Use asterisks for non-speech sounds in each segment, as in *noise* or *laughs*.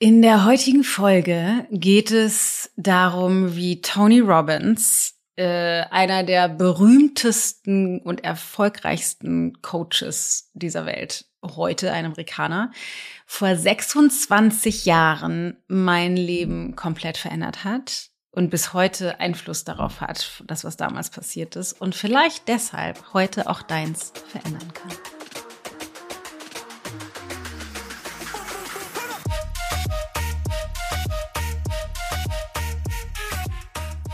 In der heutigen Folge geht es darum, wie Tony Robbins, äh, einer der berühmtesten und erfolgreichsten Coaches dieser Welt, heute ein Amerikaner, vor 26 Jahren mein Leben komplett verändert hat und bis heute Einfluss darauf hat, das, was damals passiert ist und vielleicht deshalb heute auch deins verändern kann.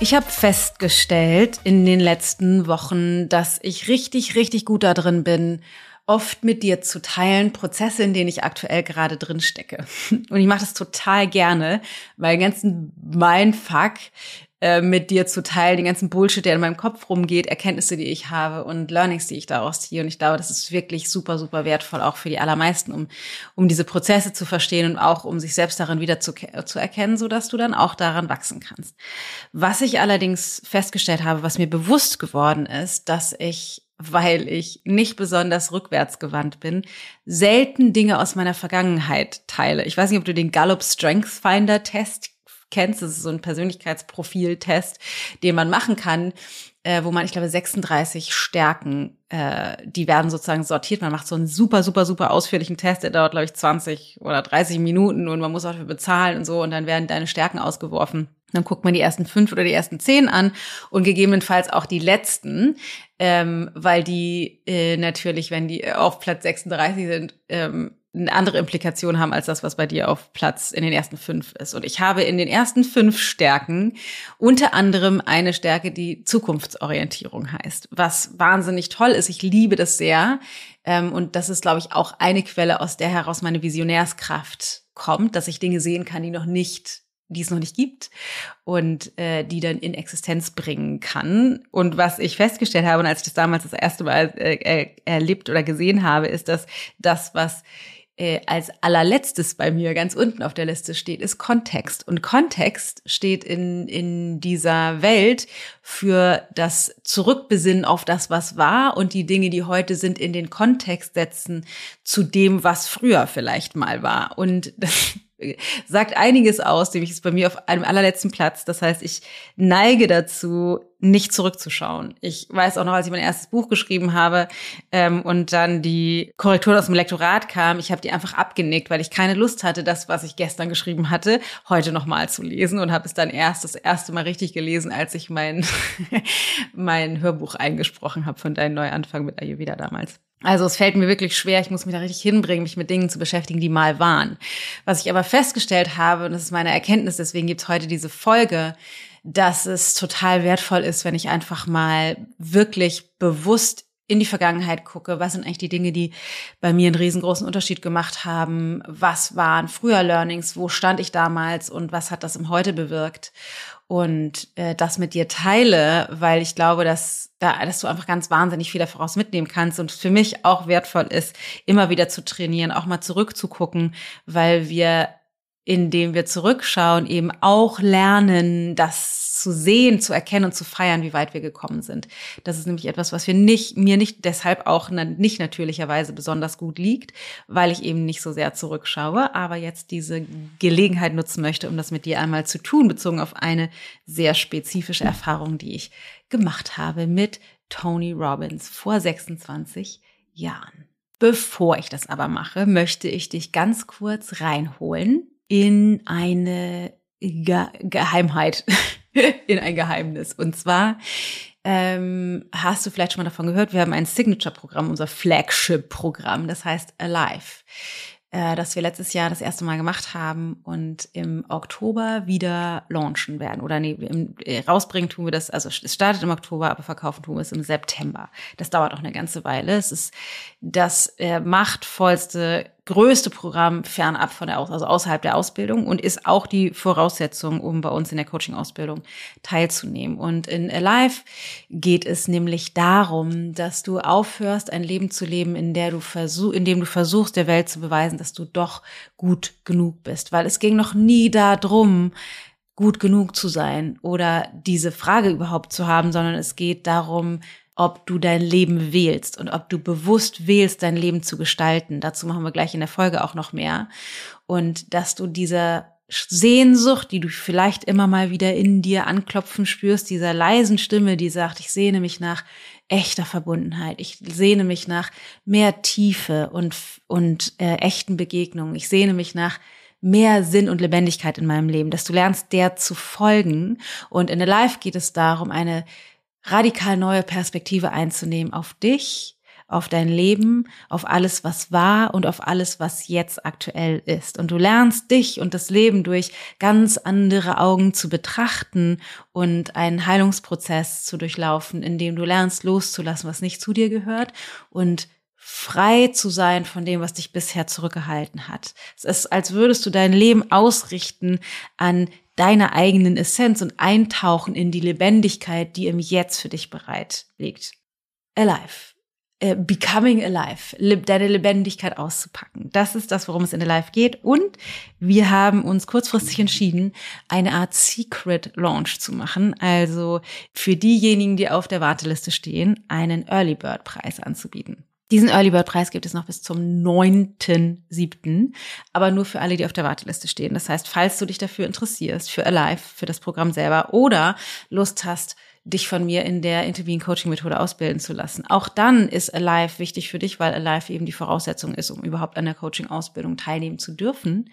Ich habe festgestellt in den letzten Wochen, dass ich richtig, richtig gut da drin bin, oft mit dir zu teilen, Prozesse, in denen ich aktuell gerade drin stecke. *laughs* Und ich mache das total gerne, weil ganzen Mindfuck äh, mit dir zu teilen, den ganzen Bullshit, der in meinem Kopf rumgeht, Erkenntnisse, die ich habe und Learnings, die ich daraus ziehe. Und ich glaube, das ist wirklich super, super wertvoll, auch für die allermeisten, um, um diese Prozesse zu verstehen und auch um sich selbst darin wieder zu, zu erkennen, so dass du dann auch daran wachsen kannst. Was ich allerdings festgestellt habe, was mir bewusst geworden ist, dass ich weil ich nicht besonders rückwärtsgewandt bin, selten Dinge aus meiner Vergangenheit teile. Ich weiß nicht, ob du den Gallup Strength Finder Test kennst. Das ist so ein Persönlichkeitsprofil-Test, den man machen kann, äh, wo man, ich glaube, 36 Stärken, äh, die werden sozusagen sortiert. Man macht so einen super, super, super ausführlichen Test, der dauert, glaube ich, 20 oder 30 Minuten und man muss auch dafür bezahlen und so und dann werden deine Stärken ausgeworfen. Dann guckt man die ersten fünf oder die ersten zehn an und gegebenenfalls auch die letzten, ähm, weil die äh, natürlich, wenn die auf Platz 36 sind, ähm, eine andere Implikation haben als das, was bei dir auf Platz in den ersten fünf ist. Und ich habe in den ersten fünf Stärken unter anderem eine Stärke, die Zukunftsorientierung heißt, was wahnsinnig toll ist. Ich liebe das sehr. Ähm, und das ist, glaube ich, auch eine Quelle, aus der heraus meine Visionärskraft kommt, dass ich Dinge sehen kann, die noch nicht die es noch nicht gibt und äh, die dann in Existenz bringen kann. Und was ich festgestellt habe, und als ich das damals das erste Mal äh, erlebt oder gesehen habe, ist, dass das, was äh, als allerletztes bei mir ganz unten auf der Liste steht, ist Kontext. Und Kontext steht in, in dieser Welt für das Zurückbesinnen auf das, was war und die Dinge, die heute sind, in den Kontext setzen zu dem, was früher vielleicht mal war. Und das sagt einiges aus, nämlich ist bei mir auf einem allerletzten Platz. Das heißt, ich neige dazu, nicht zurückzuschauen. Ich weiß auch noch, als ich mein erstes Buch geschrieben habe ähm, und dann die Korrektur aus dem Lektorat kam, ich habe die einfach abgenickt, weil ich keine Lust hatte, das, was ich gestern geschrieben hatte, heute nochmal zu lesen und habe es dann erst das erste Mal richtig gelesen, als ich mein, *laughs* mein Hörbuch eingesprochen habe von Dein Neuanfang mit Ayurveda damals. Also es fällt mir wirklich schwer, ich muss mich da richtig hinbringen, mich mit Dingen zu beschäftigen, die mal waren. Was ich aber festgestellt habe, und das ist meine Erkenntnis, deswegen gibt's heute diese Folge, dass es total wertvoll ist, wenn ich einfach mal wirklich bewusst in die Vergangenheit gucke, was sind eigentlich die Dinge, die bei mir einen riesengroßen Unterschied gemacht haben, was waren früher Learnings, wo stand ich damals und was hat das im Heute bewirkt und äh, das mit dir teile, weil ich glaube, dass, da, dass du einfach ganz wahnsinnig viel daraus mitnehmen kannst und für mich auch wertvoll ist, immer wieder zu trainieren, auch mal zurückzugucken, weil wir indem wir zurückschauen, eben auch lernen, das zu sehen, zu erkennen und zu feiern, wie weit wir gekommen sind. Das ist nämlich etwas, was wir nicht, mir nicht deshalb auch nicht natürlicherweise besonders gut liegt, weil ich eben nicht so sehr zurückschaue, aber jetzt diese Gelegenheit nutzen möchte, um das mit dir einmal zu tun, bezogen auf eine sehr spezifische Erfahrung, die ich gemacht habe mit Tony Robbins vor 26 Jahren. Bevor ich das aber mache, möchte ich dich ganz kurz reinholen in eine Ge Geheimheit, *laughs* *laughs* in ein Geheimnis. Und zwar ähm, hast du vielleicht schon mal davon gehört, wir haben ein Signature-Programm, unser Flagship-Programm, das heißt Alive äh, das wir letztes Jahr das erste Mal gemacht haben und im Oktober wieder launchen werden. Oder nee, im, äh, rausbringen tun wir das, also es startet im Oktober, aber verkaufen tun wir es im September. Das dauert auch eine ganze Weile. Es ist das äh, machtvollste größte Programm fernab von der, also außerhalb der Ausbildung und ist auch die Voraussetzung, um bei uns in der Coaching-Ausbildung teilzunehmen. Und in Alive geht es nämlich darum, dass du aufhörst, ein Leben zu leben, in der du versuch, in dem du versuchst, der Welt zu beweisen, dass du doch gut genug bist. Weil es ging noch nie darum, gut genug zu sein oder diese Frage überhaupt zu haben, sondern es geht darum, ob du dein Leben wählst und ob du bewusst wählst, dein Leben zu gestalten. Dazu machen wir gleich in der Folge auch noch mehr. Und dass du dieser Sehnsucht, die du vielleicht immer mal wieder in dir anklopfen spürst, dieser leisen Stimme, die sagt, ich sehne mich nach echter Verbundenheit, ich sehne mich nach mehr Tiefe und, und äh, echten Begegnungen, ich sehne mich nach mehr Sinn und Lebendigkeit in meinem Leben, dass du lernst, der zu folgen. Und in der Life geht es darum, eine radikal neue Perspektive einzunehmen auf dich, auf dein Leben, auf alles, was war und auf alles, was jetzt aktuell ist. Und du lernst dich und das Leben durch ganz andere Augen zu betrachten und einen Heilungsprozess zu durchlaufen, in dem du lernst loszulassen, was nicht zu dir gehört und frei zu sein von dem, was dich bisher zurückgehalten hat. Es ist, als würdest du dein Leben ausrichten an deiner eigenen Essenz und eintauchen in die Lebendigkeit, die im Jetzt für dich bereit liegt. Alive. Äh, becoming alive. Deine Lebendigkeit auszupacken. Das ist das, worum es in Alive geht. Und wir haben uns kurzfristig entschieden, eine Art Secret Launch zu machen. Also für diejenigen, die auf der Warteliste stehen, einen Early Bird Preis anzubieten. Diesen Early Bird Preis gibt es noch bis zum 9.7., aber nur für alle, die auf der Warteliste stehen. Das heißt, falls du dich dafür interessierst, für Alive, für das Programm selber oder Lust hast, dich von mir in der Intervene Coaching Methode ausbilden zu lassen. Auch dann ist Alive wichtig für dich, weil Alive eben die Voraussetzung ist, um überhaupt an der Coaching Ausbildung teilnehmen zu dürfen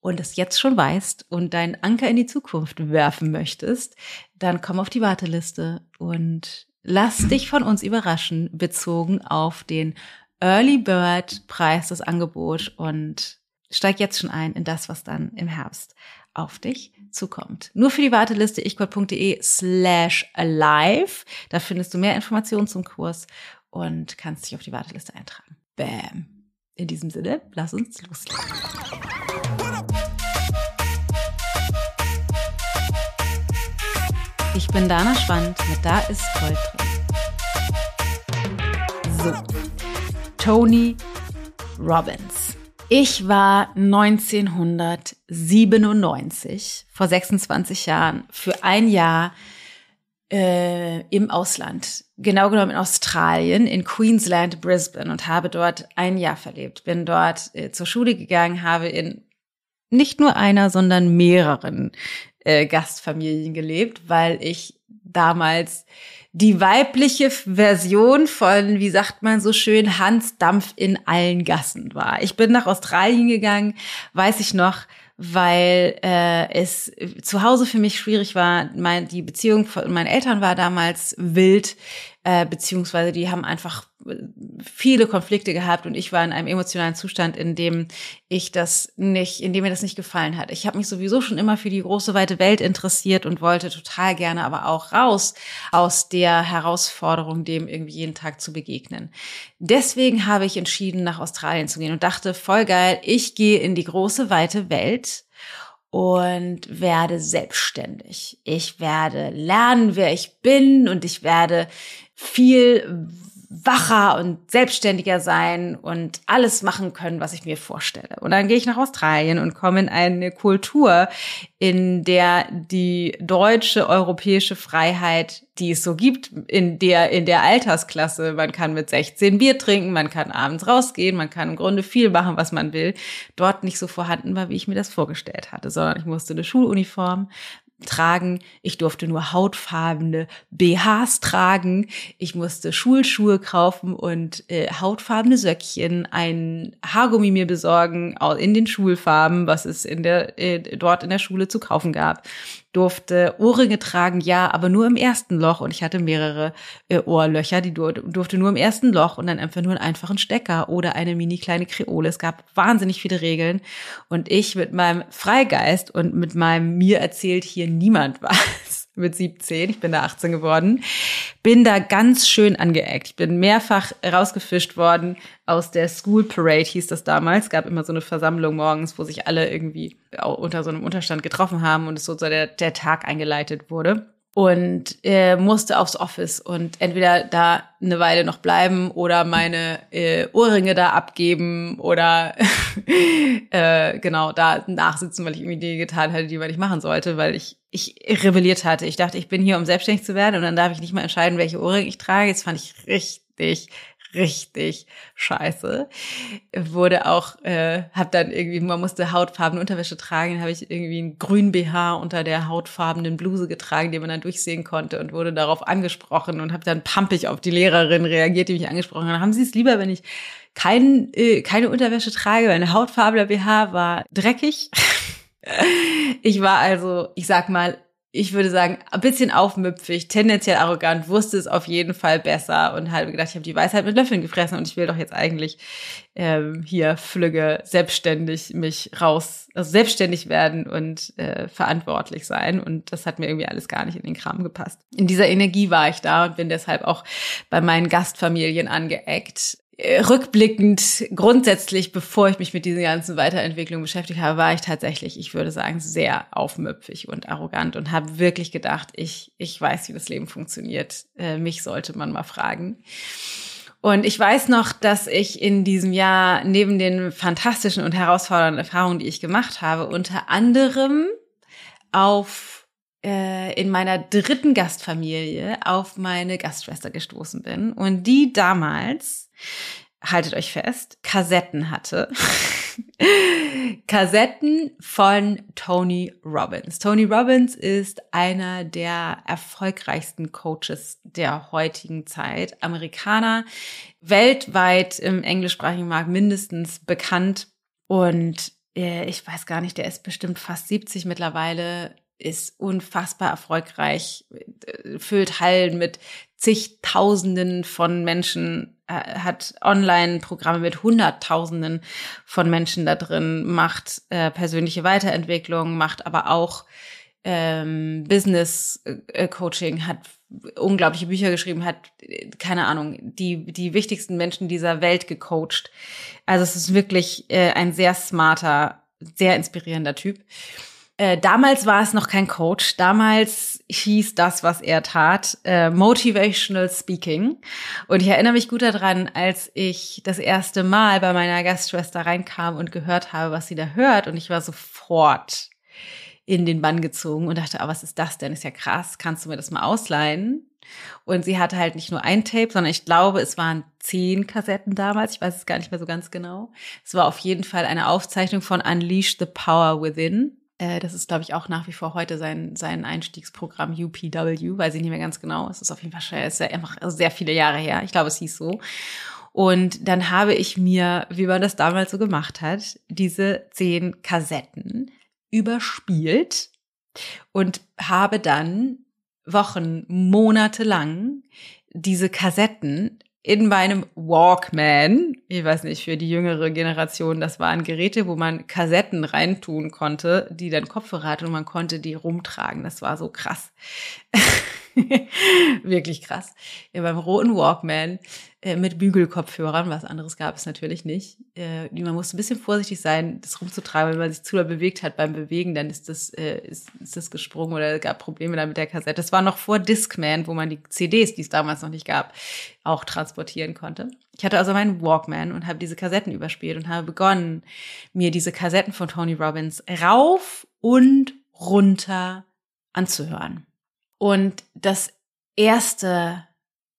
und es jetzt schon weißt und deinen Anker in die Zukunft werfen möchtest, dann komm auf die Warteliste und Lass dich von uns überraschen, bezogen auf den Early Bird Preis, das Angebot und steig jetzt schon ein in das, was dann im Herbst auf dich zukommt. Nur für die Warteliste ichgott.de slash alive. Da findest du mehr Informationen zum Kurs und kannst dich auf die Warteliste eintragen. Bam. In diesem Sinne, lass uns loslegen. Ich bin Dana Schwand mit Da ist Gold drin. So, Tony Robbins. Ich war 1997, vor 26 Jahren, für ein Jahr äh, im Ausland, genau genommen in Australien, in Queensland, Brisbane und habe dort ein Jahr verlebt. Bin dort äh, zur Schule gegangen, habe in nicht nur einer, sondern mehreren äh, Gastfamilien gelebt, weil ich damals die weibliche Version von, wie sagt man so schön, Hans Dampf in allen Gassen war. Ich bin nach Australien gegangen, weiß ich noch, weil äh, es zu Hause für mich schwierig war. Mein, die Beziehung von meinen Eltern war damals wild, äh, beziehungsweise die haben einfach viele Konflikte gehabt und ich war in einem emotionalen Zustand, in dem ich das nicht, in dem mir das nicht gefallen hat. Ich habe mich sowieso schon immer für die große weite Welt interessiert und wollte total gerne aber auch raus aus der Herausforderung, dem irgendwie jeden Tag zu begegnen. Deswegen habe ich entschieden, nach Australien zu gehen und dachte, voll geil, ich gehe in die große weite Welt und werde selbstständig. Ich werde lernen, wer ich bin und ich werde viel wacher und selbstständiger sein und alles machen können, was ich mir vorstelle. Und dann gehe ich nach Australien und komme in eine Kultur, in der die deutsche europäische Freiheit, die es so gibt, in der in der Altersklasse, man kann mit 16 Bier trinken, man kann abends rausgehen, man kann im Grunde viel machen, was man will, dort nicht so vorhanden war, wie ich mir das vorgestellt hatte, sondern ich musste eine Schuluniform, tragen. Ich durfte nur hautfarbene BHs tragen. Ich musste Schulschuhe kaufen und äh, hautfarbene Söckchen, ein Haargummi mir besorgen in den Schulfarben, was es in der, äh, dort in der Schule zu kaufen gab durfte Ohrringe tragen, ja, aber nur im ersten Loch. Und ich hatte mehrere äh, Ohrlöcher, die dur durfte nur im ersten Loch und dann einfach nur einen einfachen Stecker oder eine mini kleine Kreole. Es gab wahnsinnig viele Regeln. Und ich mit meinem Freigeist und mit meinem mir erzählt hier niemand *laughs* was mit 17, ich bin da 18 geworden, bin da ganz schön angeeckt. Ich bin mehrfach rausgefischt worden aus der School Parade, hieß das damals. Es gab immer so eine Versammlung morgens, wo sich alle irgendwie unter so einem Unterstand getroffen haben und es so der, der Tag eingeleitet wurde und äh, musste aufs Office und entweder da eine Weile noch bleiben oder meine äh, Ohrringe da abgeben oder *laughs* äh, genau da nachsitzen, weil ich irgendwie Dinge getan hatte, die man nicht machen sollte, weil ich ich rebelliert hatte. Ich dachte, ich bin hier, um selbstständig zu werden und dann darf ich nicht mal entscheiden, welche Ohrringe ich trage. Das fand ich richtig, richtig scheiße. Wurde auch, äh, hab dann irgendwie, man musste hautfarbene Unterwäsche tragen, habe ich irgendwie einen grün BH unter der hautfarbenen Bluse getragen, die man dann durchsehen konnte und wurde darauf angesprochen und habe dann pampig auf die Lehrerin reagiert, die mich angesprochen hat. Haben Sie es lieber, wenn ich kein, äh, keine Unterwäsche trage, weil eine hautfarbener BH war dreckig. *laughs* ich war also, ich sag mal, ich würde sagen, ein bisschen aufmüpfig, tendenziell arrogant, wusste es auf jeden Fall besser und habe gedacht, ich habe die Weisheit mit Löffeln gefressen und ich will doch jetzt eigentlich ähm, hier flügge selbstständig mich raus, also selbstständig werden und äh, verantwortlich sein. Und das hat mir irgendwie alles gar nicht in den Kram gepasst. In dieser Energie war ich da und bin deshalb auch bei meinen Gastfamilien angeeckt. Äh, rückblickend grundsätzlich, bevor ich mich mit diesen ganzen Weiterentwicklungen beschäftigt habe, war ich tatsächlich, ich würde sagen, sehr aufmüpfig und arrogant und habe wirklich gedacht, ich, ich weiß, wie das Leben funktioniert. Äh, mich sollte man mal fragen. Und ich weiß noch, dass ich in diesem Jahr neben den fantastischen und herausfordernden Erfahrungen, die ich gemacht habe, unter anderem auf äh, in meiner dritten Gastfamilie auf meine Gastschwester gestoßen bin und die damals haltet euch fest, Kassetten hatte. *laughs* Kassetten von Tony Robbins. Tony Robbins ist einer der erfolgreichsten Coaches der heutigen Zeit. Amerikaner, weltweit im englischsprachigen Markt mindestens bekannt. Und äh, ich weiß gar nicht, der ist bestimmt fast 70 mittlerweile, ist unfassbar erfolgreich, äh, füllt Hallen mit zigtausenden von Menschen äh, hat Online-Programme mit Hunderttausenden von Menschen da drin, macht äh, persönliche Weiterentwicklung, macht aber auch ähm, Business-Coaching, äh, hat unglaubliche Bücher geschrieben, hat, keine Ahnung, die, die wichtigsten Menschen dieser Welt gecoacht. Also es ist wirklich äh, ein sehr smarter, sehr inspirierender Typ. Äh, damals war es noch kein Coach. Damals hieß das, was er tat, äh, Motivational Speaking. Und ich erinnere mich gut daran, als ich das erste Mal bei meiner Gastschwester reinkam und gehört habe, was sie da hört. Und ich war sofort in den Bann gezogen und dachte, ah, was ist das denn? Ist ja krass. Kannst du mir das mal ausleihen? Und sie hatte halt nicht nur ein Tape, sondern ich glaube, es waren zehn Kassetten damals. Ich weiß es gar nicht mehr so ganz genau. Es war auf jeden Fall eine Aufzeichnung von Unleash the Power Within äh, das ist, glaube ich, auch nach wie vor heute sein, sein Einstiegsprogramm UPW, weiß ich nicht mehr ganz genau. Es ist auf jeden Fall ist ja einfach sehr viele Jahre her. Ich glaube, es hieß so. Und dann habe ich mir, wie man das damals so gemacht hat, diese zehn Kassetten überspielt und habe dann Wochen, Monate lang diese Kassetten in meinem Walkman, ich weiß nicht, für die jüngere Generation, das waren Geräte, wo man Kassetten reintun konnte, die dann Kopfhörer hatten und man konnte die rumtragen. Das war so krass. *laughs* *laughs* Wirklich krass. Ja, beim roten Walkman äh, mit Bügelkopfhörern, was anderes gab es natürlich nicht. Äh, man musste ein bisschen vorsichtig sein, das rumzutragen. Wenn man sich zu doll bewegt hat beim Bewegen, dann ist das, äh, ist, ist das gesprungen oder gab Probleme dann mit der Kassette. Das war noch vor Discman, wo man die CDs, die es damals noch nicht gab, auch transportieren konnte. Ich hatte also meinen Walkman und habe diese Kassetten überspielt und habe begonnen, mir diese Kassetten von Tony Robbins rauf und runter anzuhören. Und das erste,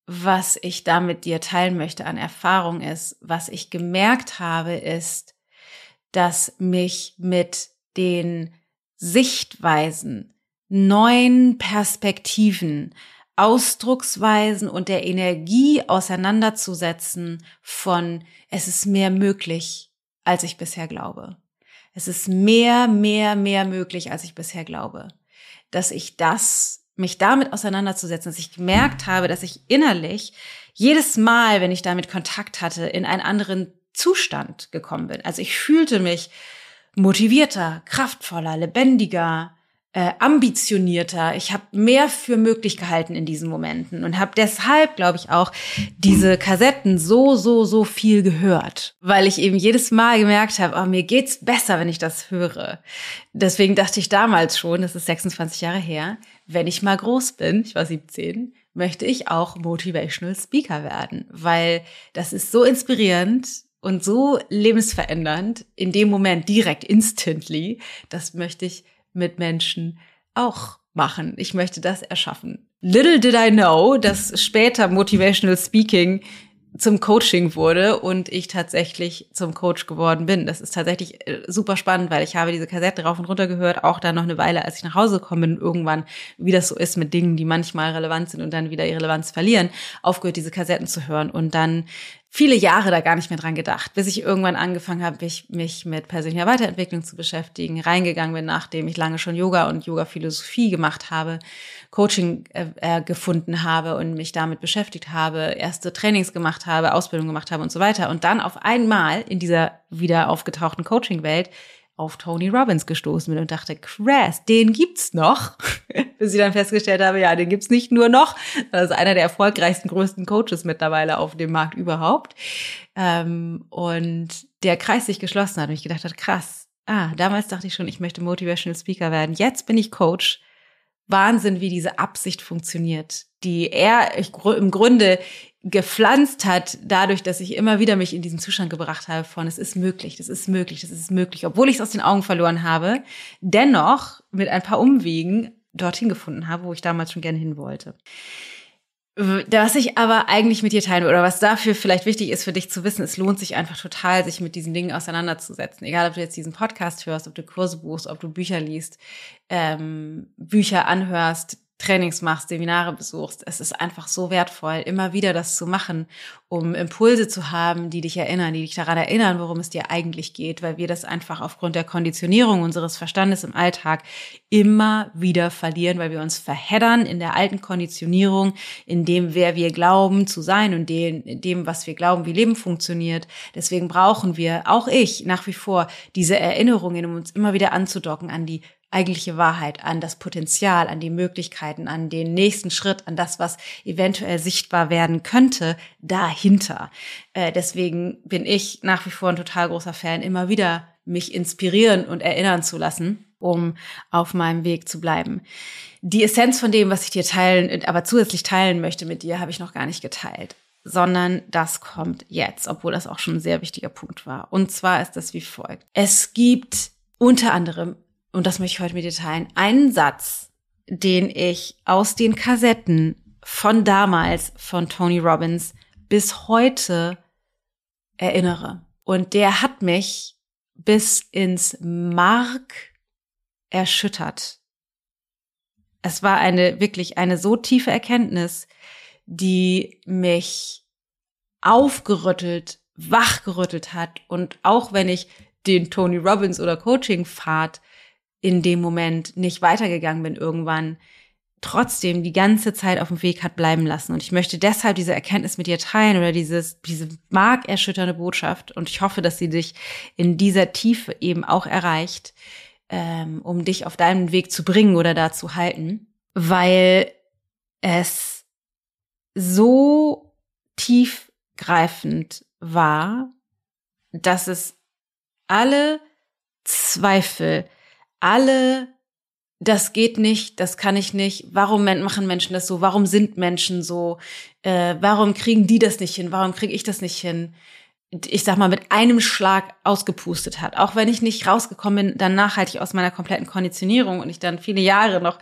was ich da mit dir teilen möchte an Erfahrung ist, was ich gemerkt habe, ist, dass mich mit den Sichtweisen, neuen Perspektiven, Ausdrucksweisen und der Energie auseinanderzusetzen von es ist mehr möglich, als ich bisher glaube. Es ist mehr, mehr, mehr möglich, als ich bisher glaube. Dass ich das mich damit auseinanderzusetzen, dass ich gemerkt habe, dass ich innerlich jedes Mal, wenn ich damit Kontakt hatte, in einen anderen Zustand gekommen bin. Also ich fühlte mich motivierter, kraftvoller, lebendiger, äh, ambitionierter. Ich habe mehr für möglich gehalten in diesen Momenten und habe deshalb, glaube ich, auch diese Kassetten so, so, so viel gehört, weil ich eben jedes Mal gemerkt habe, oh, mir geht's besser, wenn ich das höre. Deswegen dachte ich damals schon, das ist 26 Jahre her, wenn ich mal groß bin, ich war 17, möchte ich auch Motivational Speaker werden, weil das ist so inspirierend und so lebensverändernd in dem Moment direkt instantly. Das möchte ich mit Menschen auch machen. Ich möchte das erschaffen. Little did I know, dass später Motivational Speaking zum Coaching wurde und ich tatsächlich zum Coach geworden bin. Das ist tatsächlich äh, super spannend, weil ich habe diese Kassette rauf und runter gehört, auch dann noch eine Weile, als ich nach Hause gekommen bin, irgendwann, wie das so ist mit Dingen, die manchmal relevant sind und dann wieder ihre Relevanz verlieren, aufgehört, diese Kassetten zu hören und dann viele Jahre da gar nicht mehr dran gedacht, bis ich irgendwann angefangen habe, mich, mich mit persönlicher Weiterentwicklung zu beschäftigen, reingegangen bin, nachdem ich lange schon Yoga und Yoga-Philosophie gemacht habe, Coaching äh, äh, gefunden habe und mich damit beschäftigt habe, erste Trainings gemacht habe, Ausbildung gemacht habe und so weiter. Und dann auf einmal in dieser wieder aufgetauchten Coaching-Welt auf Tony Robbins gestoßen bin und dachte, krass, den gibt's noch. *laughs* Bis ich dann festgestellt habe, ja, den gibt's nicht nur noch. Das ist einer der erfolgreichsten, größten Coaches mittlerweile auf dem Markt überhaupt. Ähm, und der Kreis sich geschlossen hat und ich gedacht hat, krass. Ah, damals dachte ich schon, ich möchte Motivational Speaker werden. Jetzt bin ich Coach. Wahnsinn, wie diese Absicht funktioniert, die er im Grunde gepflanzt hat, dadurch, dass ich immer wieder mich in diesen Zustand gebracht habe von, es ist möglich, das ist möglich, das ist möglich, obwohl ich es aus den Augen verloren habe, dennoch mit ein paar Umwegen dorthin gefunden habe, wo ich damals schon gerne hin wollte. Was ich aber eigentlich mit dir teilen will, oder was dafür vielleicht wichtig ist für dich zu wissen, es lohnt sich einfach total, sich mit diesen Dingen auseinanderzusetzen. Egal, ob du jetzt diesen Podcast hörst, ob du Kurse buchst, ob du Bücher liest, ähm, Bücher anhörst, Trainings machst, Seminare besuchst. Es ist einfach so wertvoll, immer wieder das zu machen, um Impulse zu haben, die dich erinnern, die dich daran erinnern, worum es dir eigentlich geht, weil wir das einfach aufgrund der Konditionierung unseres Verstandes im Alltag immer wieder verlieren, weil wir uns verheddern in der alten Konditionierung, in dem, wer wir glauben zu sein und in dem, was wir glauben, wie Leben funktioniert. Deswegen brauchen wir, auch ich, nach wie vor diese Erinnerungen, um uns immer wieder anzudocken an die eigentliche Wahrheit, an das Potenzial, an die Möglichkeiten, an den nächsten Schritt, an das, was eventuell sichtbar werden könnte, dahinter. Äh, deswegen bin ich nach wie vor ein total großer Fan, immer wieder mich inspirieren und erinnern zu lassen, um auf meinem Weg zu bleiben. Die Essenz von dem, was ich dir teilen, aber zusätzlich teilen möchte mit dir, habe ich noch gar nicht geteilt sondern das kommt jetzt, obwohl das auch schon ein sehr wichtiger Punkt war. Und zwar ist das wie folgt. Es gibt unter anderem und das möchte ich heute mit dir teilen, einen Satz, den ich aus den Kassetten von damals von Tony Robbins bis heute erinnere. Und der hat mich bis ins Mark erschüttert. Es war eine wirklich eine so tiefe Erkenntnis, die mich aufgerüttelt, wachgerüttelt hat. Und auch wenn ich den Tony Robbins oder Coaching Pfad in dem Moment nicht weitergegangen bin irgendwann, trotzdem die ganze Zeit auf dem Weg hat bleiben lassen. Und ich möchte deshalb diese Erkenntnis mit dir teilen oder dieses, diese markerschütternde Botschaft. Und ich hoffe, dass sie dich in dieser Tiefe eben auch erreicht, ähm, um dich auf deinem Weg zu bringen oder da zu halten, weil es so tiefgreifend war, dass es alle Zweifel, alle, das geht nicht, das kann ich nicht, warum machen Menschen das so, warum sind Menschen so, äh, warum kriegen die das nicht hin, warum kriege ich das nicht hin, ich sag mal, mit einem Schlag ausgepustet hat. Auch wenn ich nicht rausgekommen bin, dann nachhaltig aus meiner kompletten Konditionierung und ich dann viele Jahre noch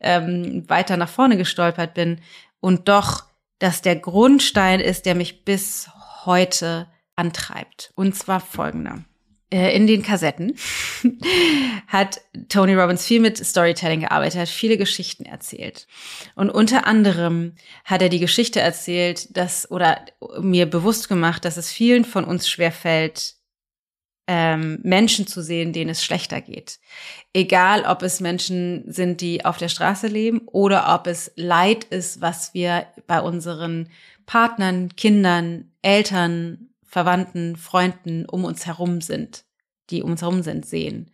ähm, weiter nach vorne gestolpert bin und doch, dass der Grundstein ist, der mich bis heute antreibt. Und zwar folgender. Äh, in den Kassetten *laughs* hat Tony Robbins viel mit Storytelling gearbeitet, hat viele Geschichten erzählt. Und unter anderem hat er die Geschichte erzählt, dass, oder mir bewusst gemacht, dass es vielen von uns schwerfällt, ähm, Menschen zu sehen, denen es schlechter geht. Egal, ob es Menschen sind, die auf der Straße leben oder ob es Leid ist, was wir bei unseren Partnern, Kindern, Eltern, Verwandten, Freunden um uns herum sind, die um uns herum sind, sehen.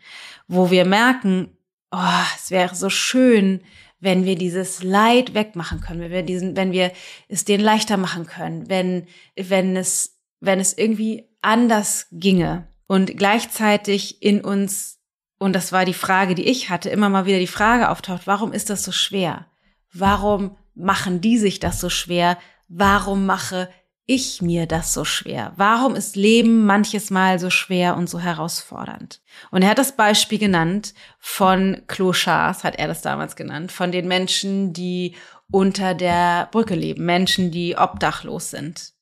Wo wir merken, oh, es wäre so schön, wenn wir dieses Leid wegmachen können, wenn wir diesen, wenn wir es denen leichter machen können, wenn, wenn es, wenn es irgendwie anders ginge und gleichzeitig in uns, und das war die Frage, die ich hatte, immer mal wieder die Frage auftaucht, warum ist das so schwer? Warum machen die sich das so schwer? Warum mache ich mir das so schwer? Warum ist Leben manches Mal so schwer und so herausfordernd? Und er hat das Beispiel genannt von Clochards, hat er das damals genannt, von den Menschen, die unter der Brücke leben, Menschen, die obdachlos sind.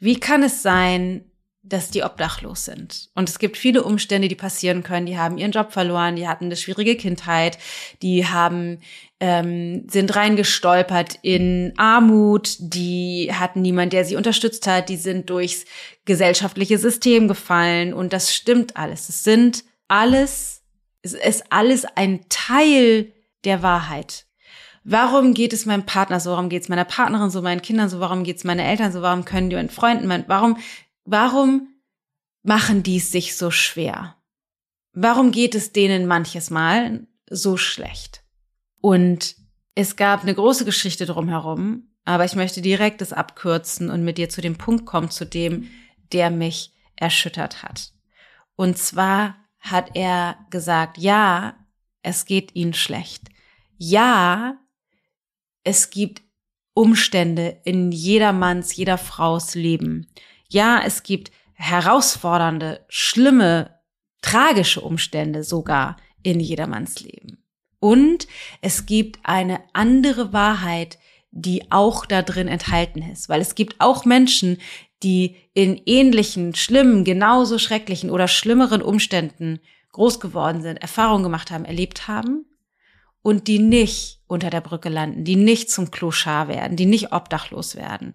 Wie kann es sein, dass die obdachlos sind. Und es gibt viele Umstände, die passieren können. Die haben ihren Job verloren, die hatten eine schwierige Kindheit, die haben ähm, sind reingestolpert in Armut, die hatten niemand, der sie unterstützt hat, die sind durchs gesellschaftliche System gefallen und das stimmt alles. Es sind alles, es ist alles ein Teil der Wahrheit. Warum geht es meinem Partner so? Warum geht es meiner Partnerin so, meinen Kindern so? Warum geht es meinen Eltern so? Warum können die meinen Freunden, warum, warum machen die es sich so schwer? Warum geht es denen manches Mal so schlecht? Und es gab eine große Geschichte drumherum, aber ich möchte direkt das abkürzen und mit dir zu dem Punkt kommen, zu dem, der mich erschüttert hat. Und zwar hat er gesagt, ja, es geht ihnen schlecht. Ja, es gibt Umstände in jedermanns, jeder Fraus Leben. Ja, es gibt herausfordernde, schlimme, tragische Umstände sogar in jedermanns Leben. Und es gibt eine andere Wahrheit, die auch da drin enthalten ist, weil es gibt auch Menschen, die in ähnlichen, schlimmen, genauso schrecklichen oder schlimmeren Umständen groß geworden sind, Erfahrungen gemacht haben, erlebt haben und die nicht unter der Brücke landen, die nicht zum Kloschar werden, die nicht obdachlos werden.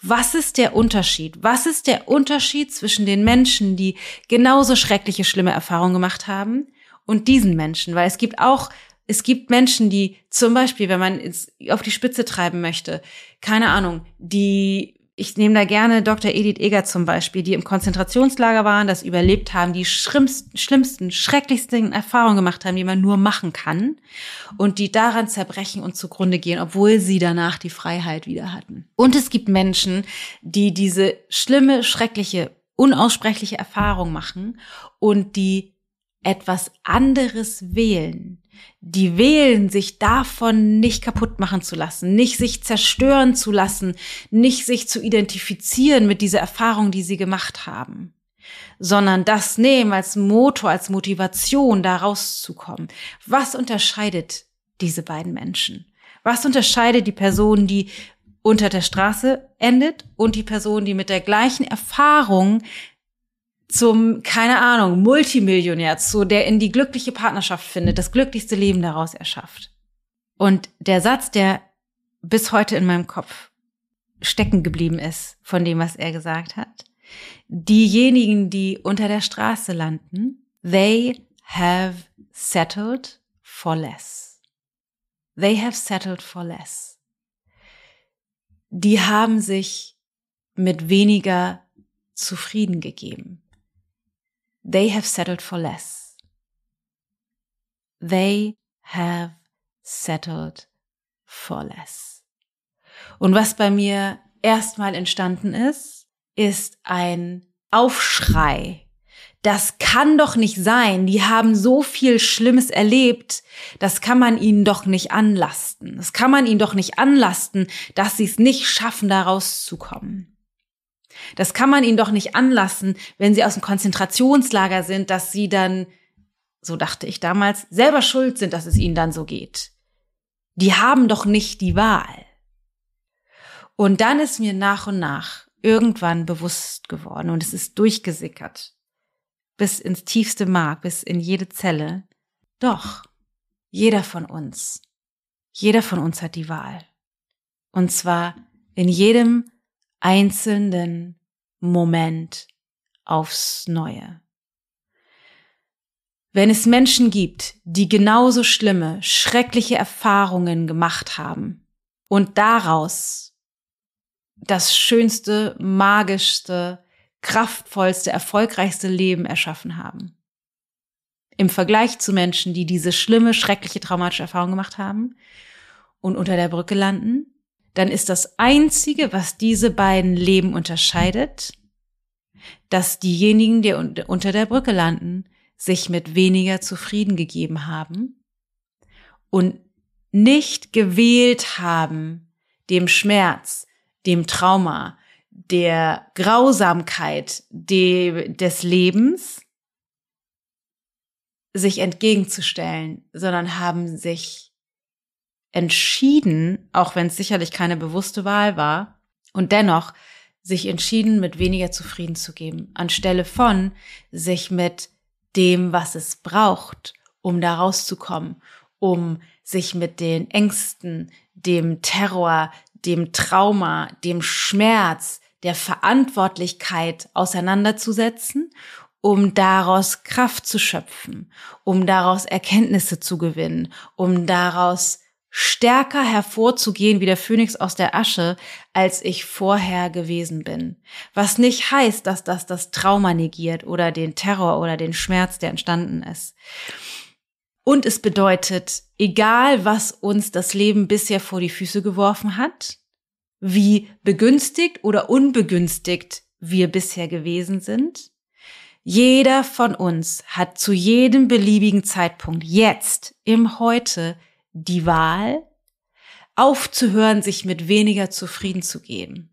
Was ist der Unterschied? Was ist der Unterschied zwischen den Menschen, die genauso schreckliche, schlimme Erfahrungen gemacht haben und diesen Menschen? Weil es gibt auch es gibt Menschen, die zum Beispiel, wenn man es auf die Spitze treiben möchte, keine Ahnung, die, ich nehme da gerne Dr. Edith Eger zum Beispiel, die im Konzentrationslager waren, das überlebt haben, die schlimmsten, schlimmsten, schrecklichsten Erfahrungen gemacht haben, die man nur machen kann und die daran zerbrechen und zugrunde gehen, obwohl sie danach die Freiheit wieder hatten. Und es gibt Menschen, die diese schlimme, schreckliche, unaussprechliche Erfahrung machen und die etwas anderes wählen, die wählen, sich davon nicht kaputt machen zu lassen, nicht sich zerstören zu lassen, nicht sich zu identifizieren mit dieser Erfahrung, die sie gemacht haben, sondern das nehmen als Motor, als Motivation, da rauszukommen. Was unterscheidet diese beiden Menschen? Was unterscheidet die Person, die unter der Straße endet und die Person, die mit der gleichen Erfahrung zum, keine Ahnung, Multimillionär, zu der in die glückliche Partnerschaft findet, das glücklichste Leben daraus erschafft. Und der Satz, der bis heute in meinem Kopf stecken geblieben ist von dem, was er gesagt hat, diejenigen, die unter der Straße landen, they have settled for less. They have settled for less. Die haben sich mit weniger zufrieden gegeben. They have settled for less. They have settled for less. Und was bei mir erstmal entstanden ist, ist ein Aufschrei. Das kann doch nicht sein. Die haben so viel Schlimmes erlebt. Das kann man ihnen doch nicht anlasten. Das kann man ihnen doch nicht anlasten, dass sie es nicht schaffen, da rauszukommen. Das kann man ihnen doch nicht anlassen, wenn sie aus dem Konzentrationslager sind, dass sie dann, so dachte ich damals, selber schuld sind, dass es ihnen dann so geht. Die haben doch nicht die Wahl. Und dann ist mir nach und nach irgendwann bewusst geworden und es ist durchgesickert bis ins tiefste Mark, bis in jede Zelle. Doch, jeder von uns, jeder von uns hat die Wahl. Und zwar in jedem einzelnen Moment aufs Neue. Wenn es Menschen gibt, die genauso schlimme, schreckliche Erfahrungen gemacht haben und daraus das schönste, magischste, kraftvollste, erfolgreichste Leben erschaffen haben. Im Vergleich zu Menschen, die diese schlimme, schreckliche, traumatische Erfahrung gemacht haben und unter der Brücke landen, dann ist das Einzige, was diese beiden Leben unterscheidet, dass diejenigen, die unter der Brücke landen, sich mit weniger zufrieden gegeben haben und nicht gewählt haben, dem Schmerz, dem Trauma, der Grausamkeit de, des Lebens sich entgegenzustellen, sondern haben sich entschieden, auch wenn es sicherlich keine bewusste Wahl war, und dennoch sich entschieden, mit weniger zufrieden zu geben, anstelle von sich mit dem, was es braucht, um da rauszukommen, um sich mit den Ängsten, dem Terror, dem Trauma, dem Schmerz, der Verantwortlichkeit auseinanderzusetzen, um daraus Kraft zu schöpfen, um daraus Erkenntnisse zu gewinnen, um daraus stärker hervorzugehen wie der Phönix aus der Asche, als ich vorher gewesen bin. Was nicht heißt, dass das das Trauma negiert oder den Terror oder den Schmerz, der entstanden ist. Und es bedeutet, egal was uns das Leben bisher vor die Füße geworfen hat, wie begünstigt oder unbegünstigt wir bisher gewesen sind, jeder von uns hat zu jedem beliebigen Zeitpunkt jetzt im Heute die Wahl, aufzuhören, sich mit weniger zufrieden zu geben.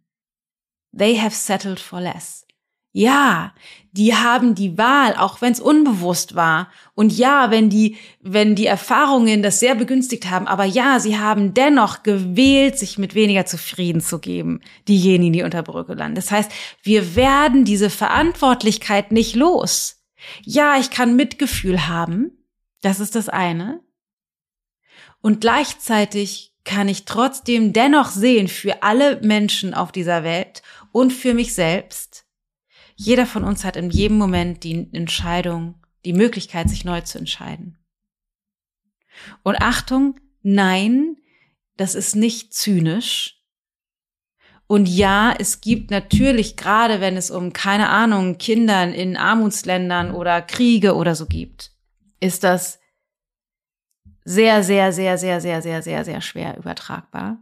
They have settled for less. Ja, die haben die Wahl, auch wenn es unbewusst war. Und ja, wenn die, wenn die Erfahrungen das sehr begünstigt haben. Aber ja, sie haben dennoch gewählt, sich mit weniger zufrieden zu geben, diejenigen, die unter Brücke landen. Das heißt, wir werden diese Verantwortlichkeit nicht los. Ja, ich kann Mitgefühl haben. Das ist das eine. Und gleichzeitig kann ich trotzdem dennoch sehen für alle Menschen auf dieser Welt und für mich selbst, jeder von uns hat in jedem Moment die Entscheidung, die Möglichkeit, sich neu zu entscheiden. Und Achtung, nein, das ist nicht zynisch. Und ja, es gibt natürlich, gerade wenn es um, keine Ahnung, Kindern in Armutsländern oder Kriege oder so gibt, ist das sehr, sehr, sehr, sehr, sehr, sehr, sehr, sehr schwer übertragbar.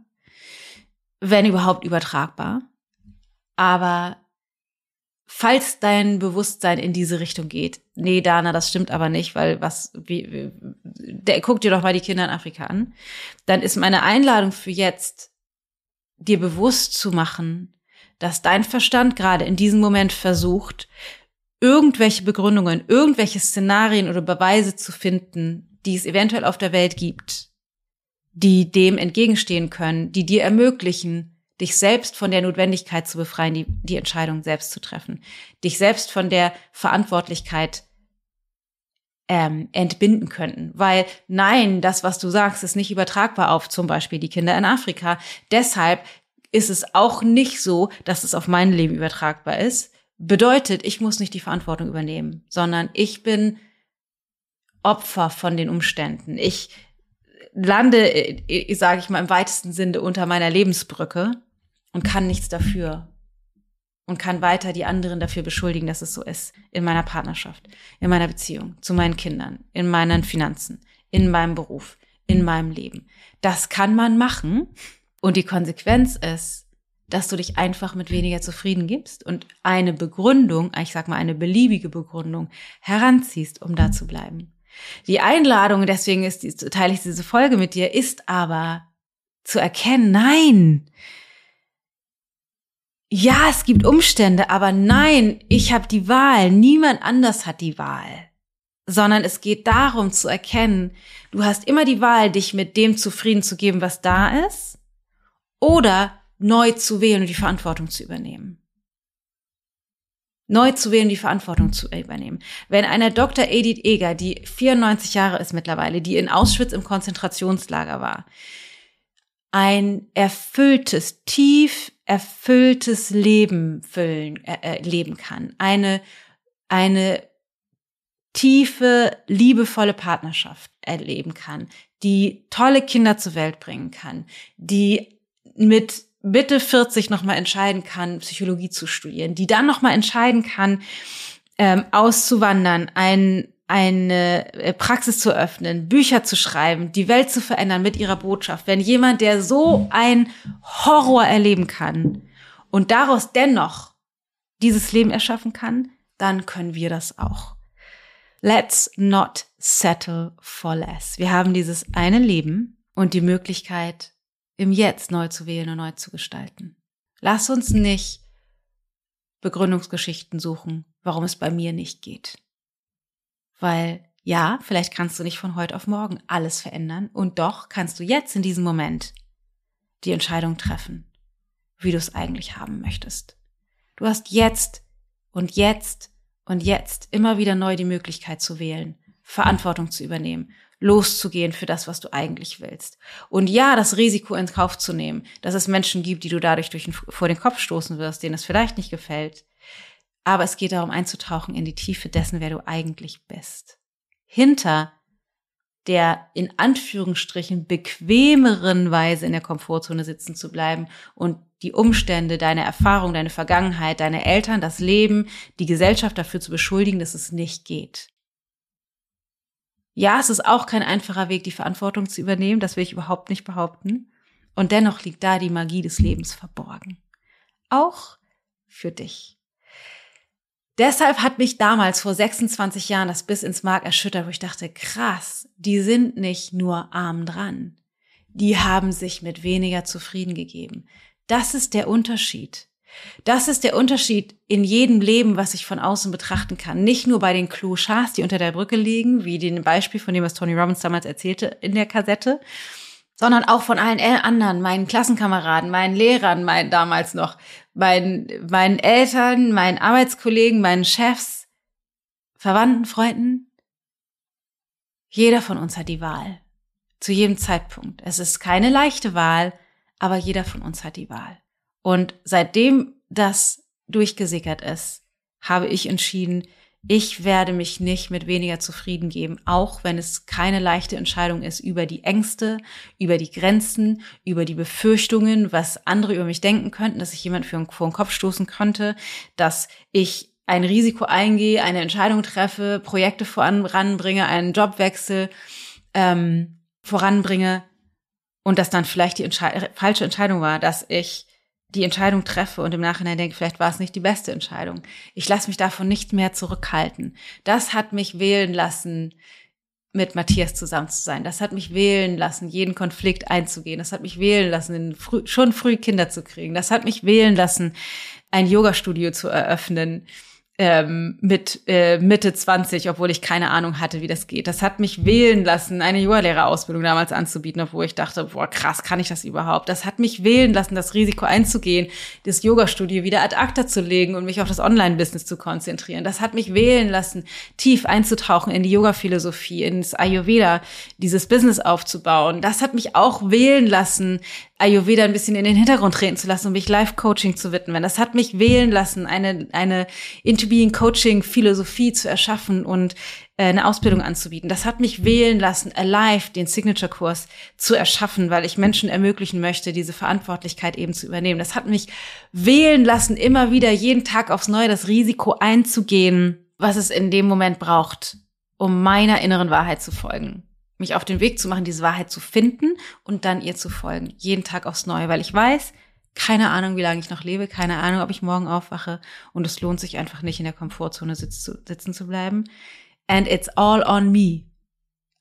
Wenn überhaupt übertragbar. Aber falls dein Bewusstsein in diese Richtung geht, nee, Dana, das stimmt aber nicht, weil was, wie, der, guck dir doch mal die Kinder in Afrika an, dann ist meine Einladung für jetzt, dir bewusst zu machen, dass dein Verstand gerade in diesem Moment versucht, irgendwelche Begründungen, irgendwelche Szenarien oder Beweise zu finden, die es eventuell auf der Welt gibt, die dem entgegenstehen können, die dir ermöglichen, dich selbst von der Notwendigkeit zu befreien, die, die Entscheidung selbst zu treffen, dich selbst von der Verantwortlichkeit ähm, entbinden könnten. Weil nein, das, was du sagst, ist nicht übertragbar auf zum Beispiel die Kinder in Afrika. Deshalb ist es auch nicht so, dass es auf mein Leben übertragbar ist. Bedeutet, ich muss nicht die Verantwortung übernehmen, sondern ich bin Opfer von den Umständen. Ich lande, äh, sage ich mal im weitesten Sinne, unter meiner Lebensbrücke und kann nichts dafür und kann weiter die anderen dafür beschuldigen, dass es so ist. In meiner Partnerschaft, in meiner Beziehung, zu meinen Kindern, in meinen Finanzen, in meinem Beruf, in meinem Leben. Das kann man machen. Und die Konsequenz ist, dass du dich einfach mit weniger zufrieden gibst und eine Begründung, ich sag mal eine beliebige Begründung, heranziehst, um da zu bleiben. Die Einladung, deswegen ist, teile ich diese Folge mit dir, ist aber zu erkennen, nein, ja, es gibt Umstände, aber nein, ich habe die Wahl, niemand anders hat die Wahl. Sondern es geht darum zu erkennen, du hast immer die Wahl, dich mit dem zufrieden zu geben, was da ist, oder neu zu wählen und die Verantwortung zu übernehmen. Neu zu wählen, die Verantwortung zu übernehmen. Wenn eine Dr. Edith Eger, die 94 Jahre ist mittlerweile, die in Auschwitz im Konzentrationslager war, ein erfülltes, tief erfülltes Leben füllen, äh, äh, leben kann. Eine, eine tiefe, liebevolle Partnerschaft erleben kann, die tolle Kinder zur Welt bringen kann, die mit Mitte 40 nochmal entscheiden kann, Psychologie zu studieren, die dann nochmal entscheiden kann, ähm, auszuwandern, ein eine äh, Praxis zu öffnen, Bücher zu schreiben, die Welt zu verändern mit ihrer Botschaft. Wenn jemand, der so ein Horror erleben kann und daraus dennoch dieses Leben erschaffen kann, dann können wir das auch. Let's not settle for less. Wir haben dieses eine Leben und die Möglichkeit, im Jetzt neu zu wählen und neu zu gestalten. Lass uns nicht Begründungsgeschichten suchen, warum es bei mir nicht geht. Weil ja, vielleicht kannst du nicht von heute auf morgen alles verändern und doch kannst du jetzt in diesem Moment die Entscheidung treffen, wie du es eigentlich haben möchtest. Du hast jetzt und jetzt und jetzt immer wieder neu die Möglichkeit zu wählen, Verantwortung zu übernehmen, loszugehen für das, was du eigentlich willst. Und ja, das Risiko in Kauf zu nehmen, dass es Menschen gibt, die du dadurch durch den, vor den Kopf stoßen wirst, denen es vielleicht nicht gefällt. Aber es geht darum, einzutauchen in die Tiefe dessen, wer du eigentlich bist. Hinter der in Anführungsstrichen bequemeren Weise in der Komfortzone sitzen zu bleiben und die Umstände, deine Erfahrung, deine Vergangenheit, deine Eltern, das Leben, die Gesellschaft dafür zu beschuldigen, dass es nicht geht. Ja, es ist auch kein einfacher Weg, die Verantwortung zu übernehmen, das will ich überhaupt nicht behaupten. Und dennoch liegt da die Magie des Lebens verborgen. Auch für dich. Deshalb hat mich damals vor 26 Jahren das bis ins Mark erschüttert, wo ich dachte, krass, die sind nicht nur arm dran. Die haben sich mit weniger zufrieden gegeben. Das ist der Unterschied. Das ist der Unterschied in jedem Leben, was ich von außen betrachten kann. Nicht nur bei den Clochards, die unter der Brücke liegen, wie dem Beispiel, von dem was Tony Robbins damals erzählte in der Kassette, sondern auch von allen anderen, meinen Klassenkameraden, meinen Lehrern, meinen damals noch, meinen, meinen Eltern, meinen Arbeitskollegen, meinen Chefs, Verwandten, Freunden. Jeder von uns hat die Wahl. Zu jedem Zeitpunkt. Es ist keine leichte Wahl, aber jeder von uns hat die Wahl. Und seitdem das durchgesickert ist, habe ich entschieden, ich werde mich nicht mit weniger zufrieden geben, auch wenn es keine leichte Entscheidung ist über die Ängste, über die Grenzen, über die Befürchtungen, was andere über mich denken könnten, dass ich jemand vor den Kopf stoßen könnte, dass ich ein Risiko eingehe, eine Entscheidung treffe, Projekte voranbringe, einen Jobwechsel ähm, voranbringe und dass dann vielleicht die Entschei falsche Entscheidung war, dass ich die Entscheidung treffe und im Nachhinein denke, vielleicht war es nicht die beste Entscheidung. Ich lasse mich davon nicht mehr zurückhalten. Das hat mich wählen lassen, mit Matthias zusammen zu sein. Das hat mich wählen lassen, jeden Konflikt einzugehen. Das hat mich wählen lassen, früh, schon früh Kinder zu kriegen. Das hat mich wählen lassen, ein Yoga-Studio zu eröffnen ähm, mit äh, Mitte 20, obwohl ich keine Ahnung hatte, wie das geht. Das hat mich wählen lassen, eine Yoga-Lehrerausbildung damals anzubieten, obwohl ich dachte, boah, krass, kann ich das überhaupt? Das hat mich wählen lassen, das Risiko einzugehen, das Yoga-Studio wieder ad acta zu legen und mich auf das Online-Business zu konzentrieren. Das hat mich wählen lassen, tief einzutauchen in die Yoga-Philosophie, ins Ayurveda, dieses Business aufzubauen. Das hat mich auch wählen lassen, Ayurveda ein bisschen in den Hintergrund treten zu lassen und mich Live-Coaching zu widmen. Das hat mich wählen lassen, eine, eine Into-Being-Coaching-Philosophie zu erschaffen und äh, eine Ausbildung anzubieten. Das hat mich wählen lassen, Alive, den Signature-Kurs zu erschaffen, weil ich Menschen ermöglichen möchte, diese Verantwortlichkeit eben zu übernehmen. Das hat mich wählen lassen, immer wieder jeden Tag aufs Neue das Risiko einzugehen, was es in dem Moment braucht, um meiner inneren Wahrheit zu folgen mich auf den Weg zu machen, diese Wahrheit zu finden und dann ihr zu folgen. Jeden Tag aufs Neue, weil ich weiß, keine Ahnung, wie lange ich noch lebe, keine Ahnung, ob ich morgen aufwache und es lohnt sich einfach nicht in der Komfortzone sitzen zu bleiben. And it's all on me.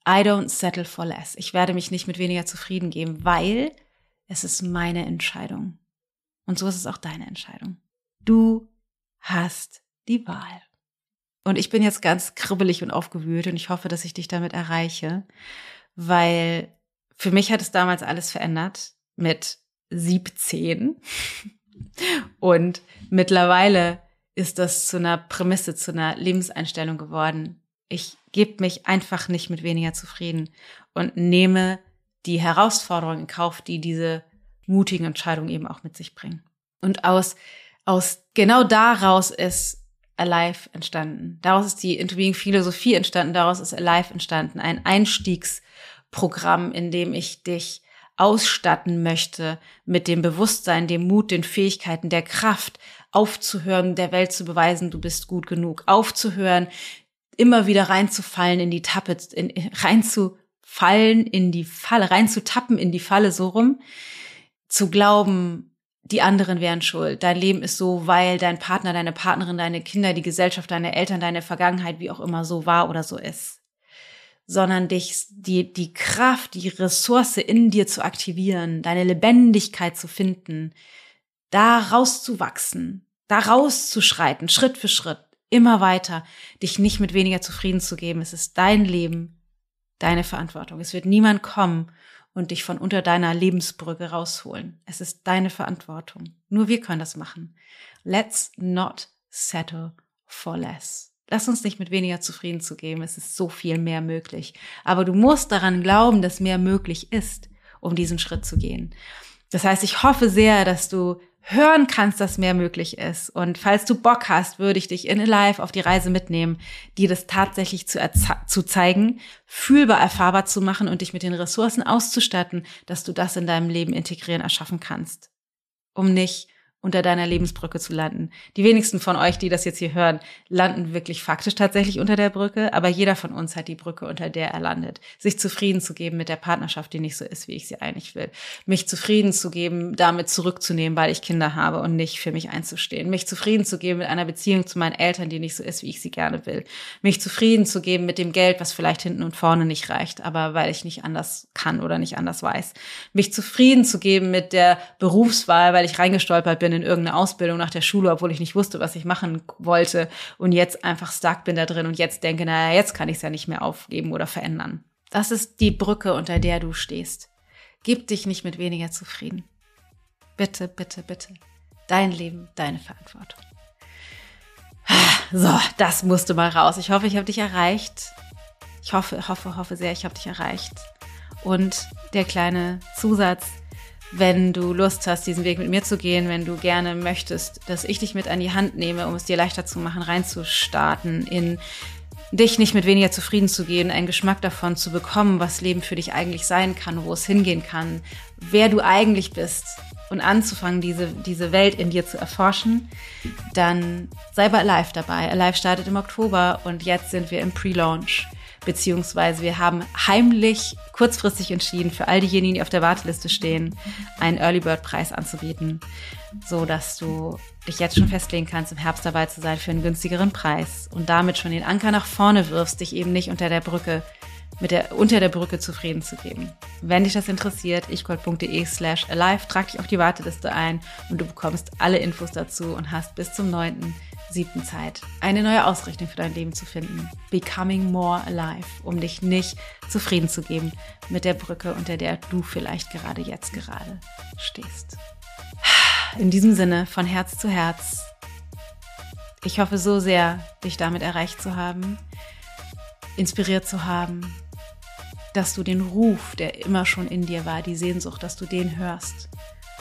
I don't settle for less. Ich werde mich nicht mit weniger zufrieden geben, weil es ist meine Entscheidung. Und so ist es auch deine Entscheidung. Du hast die Wahl. Und ich bin jetzt ganz kribbelig und aufgewühlt und ich hoffe, dass ich dich damit erreiche, weil für mich hat es damals alles verändert mit 17. *laughs* Und mittlerweile ist das zu einer Prämisse, zu einer Lebenseinstellung geworden. Ich gebe mich einfach nicht mit weniger zufrieden und nehme die Herausforderungen in Kauf, die diese mutigen Entscheidungen eben auch mit sich bringen. Und aus, aus genau daraus ist Alive entstanden. Daraus ist die Interviewing Philosophie entstanden, daraus ist Alive entstanden, ein Einstiegsprogramm, in dem ich dich ausstatten möchte mit dem Bewusstsein, dem Mut, den Fähigkeiten, der Kraft, aufzuhören, der Welt zu beweisen, du bist gut genug, aufzuhören, immer wieder reinzufallen in die Tappe, in, reinzufallen in die Falle, reinzutappen in die Falle so rum, zu glauben, die anderen wären schuld. Dein Leben ist so, weil dein Partner, deine Partnerin, deine Kinder, die Gesellschaft, deine Eltern, deine Vergangenheit, wie auch immer so war oder so ist. Sondern dich, die, die Kraft, die Ressource in dir zu aktivieren, deine Lebendigkeit zu finden, da rauszuwachsen, da rauszuschreiten, Schritt für Schritt, immer weiter, dich nicht mit weniger zufrieden zu geben. Es ist dein Leben, deine Verantwortung. Es wird niemand kommen und dich von unter deiner Lebensbrücke rausholen. Es ist deine Verantwortung. Nur wir können das machen. Let's not settle for less. Lass uns nicht mit weniger zufrieden zu geben. Es ist so viel mehr möglich. Aber du musst daran glauben, dass mehr möglich ist, um diesen Schritt zu gehen. Das heißt, ich hoffe sehr, dass du hören kannst, dass mehr möglich ist. Und falls du Bock hast, würde ich dich in Live auf die Reise mitnehmen, dir das tatsächlich zu, zu zeigen, fühlbar erfahrbar zu machen und dich mit den Ressourcen auszustatten, dass du das in deinem Leben integrieren, erschaffen kannst. Um nicht unter deiner Lebensbrücke zu landen. Die wenigsten von euch, die das jetzt hier hören, landen wirklich faktisch tatsächlich unter der Brücke, aber jeder von uns hat die Brücke, unter der er landet. Sich zufrieden zu geben mit der Partnerschaft, die nicht so ist, wie ich sie eigentlich will. Mich zufrieden zu geben, damit zurückzunehmen, weil ich Kinder habe und nicht für mich einzustehen. Mich zufrieden zu geben mit einer Beziehung zu meinen Eltern, die nicht so ist, wie ich sie gerne will. Mich zufrieden zu geben mit dem Geld, was vielleicht hinten und vorne nicht reicht, aber weil ich nicht anders kann oder nicht anders weiß. Mich zufrieden zu geben mit der Berufswahl, weil ich reingestolpert bin bin in irgendeine Ausbildung nach der Schule, obwohl ich nicht wusste, was ich machen wollte und jetzt einfach stuck bin da drin und jetzt denke, naja, jetzt kann ich es ja nicht mehr aufgeben oder verändern. Das ist die Brücke, unter der du stehst. Gib dich nicht mit weniger zufrieden. Bitte, bitte, bitte. Dein Leben, deine Verantwortung. So, das musste mal raus. Ich hoffe, ich habe dich erreicht. Ich hoffe, hoffe, hoffe sehr, ich habe dich erreicht. Und der kleine Zusatz, wenn du Lust hast, diesen Weg mit mir zu gehen, wenn du gerne möchtest, dass ich dich mit an die Hand nehme, um es dir leichter zu machen, reinzustarten, in dich nicht mit weniger zufrieden zu gehen, einen Geschmack davon zu bekommen, was Leben für dich eigentlich sein kann, wo es hingehen kann, wer du eigentlich bist und anzufangen, diese, diese Welt in dir zu erforschen, dann sei bei Alive dabei. Alive startet im Oktober und jetzt sind wir im Pre-Launch beziehungsweise wir haben heimlich kurzfristig entschieden, für all diejenigen, die auf der Warteliste stehen, einen Early Bird Preis anzubieten, so dass du dich jetzt schon festlegen kannst, im Herbst dabei zu sein für einen günstigeren Preis und damit schon den Anker nach vorne wirfst, dich eben nicht unter der Brücke mit der, unter der Brücke zufrieden zu geben. Wenn dich das interessiert, ichgold.de slash alive, trag dich auf die Warteliste ein und du bekommst alle Infos dazu und hast bis zum 9 siebten Zeit, eine neue Ausrichtung für dein Leben zu finden. Becoming more alive, um dich nicht zufrieden zu geben mit der Brücke, unter der du vielleicht gerade jetzt gerade stehst. In diesem Sinne, von Herz zu Herz. Ich hoffe so sehr, dich damit erreicht zu haben, inspiriert zu haben, dass du den Ruf, der immer schon in dir war, die Sehnsucht, dass du den hörst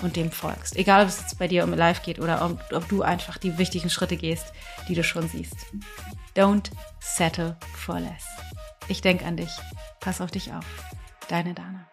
und dem folgst. Egal, ob es jetzt bei dir um Live geht oder ob, ob du einfach die wichtigen Schritte gehst, die du schon siehst. Don't settle for less. Ich denke an dich. Pass auf dich auf. Deine Dana.